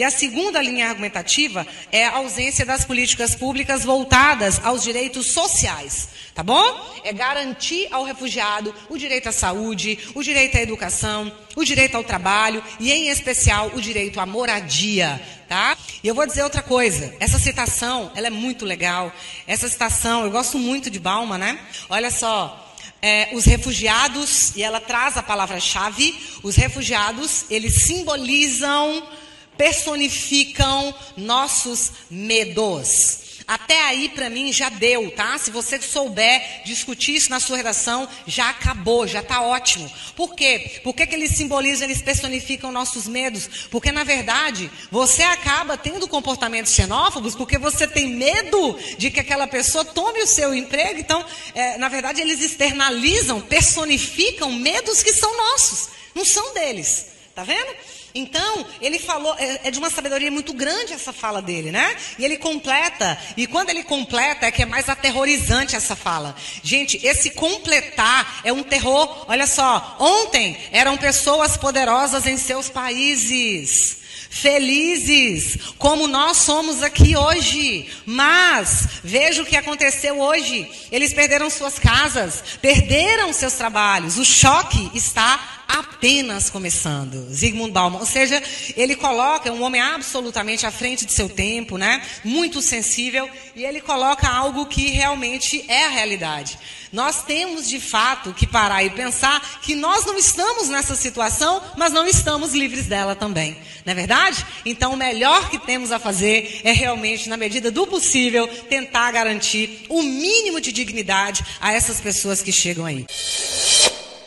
E a segunda linha argumentativa é a ausência das políticas públicas voltadas aos direitos sociais. Tá bom? É garantir ao refugiado o direito à saúde, o direito à educação, o direito ao trabalho e, em especial, o direito à moradia. Tá? E eu vou dizer outra coisa. Essa citação, ela é muito legal. Essa citação, eu gosto muito de Balma, né? Olha só. É, os refugiados, e ela traz a palavra-chave, os refugiados, eles simbolizam, personificam nossos medos. Até aí, para mim, já deu, tá? Se você souber discutir isso na sua redação, já acabou, já está ótimo. Por quê? Por que, que eles simbolizam, eles personificam nossos medos? Porque, na verdade, você acaba tendo comportamentos xenófobos porque você tem medo de que aquela pessoa tome o seu emprego. Então, é, na verdade, eles externalizam, personificam medos que são nossos, não são deles. Tá vendo? Então, ele falou, é, é, de uma sabedoria muito grande essa fala dele, né? E ele completa, e quando ele completa é que é mais aterrorizante essa fala. Gente, esse completar é um terror. Olha só, ontem eram pessoas poderosas em seus países felizes, como nós somos aqui hoje. Mas veja o que aconteceu hoje. Eles perderam suas casas, perderam seus trabalhos. O choque está apenas começando. Zygmunt Bauman, ou seja, ele coloca um homem absolutamente à frente de seu tempo, né? Muito sensível, e ele coloca algo que realmente é a realidade. Nós temos de fato que parar e pensar que nós não estamos nessa situação, mas não estamos livres dela também. Não é verdade? Então, o melhor que temos a fazer é realmente, na medida do possível, tentar garantir o mínimo de dignidade a essas pessoas que chegam aí.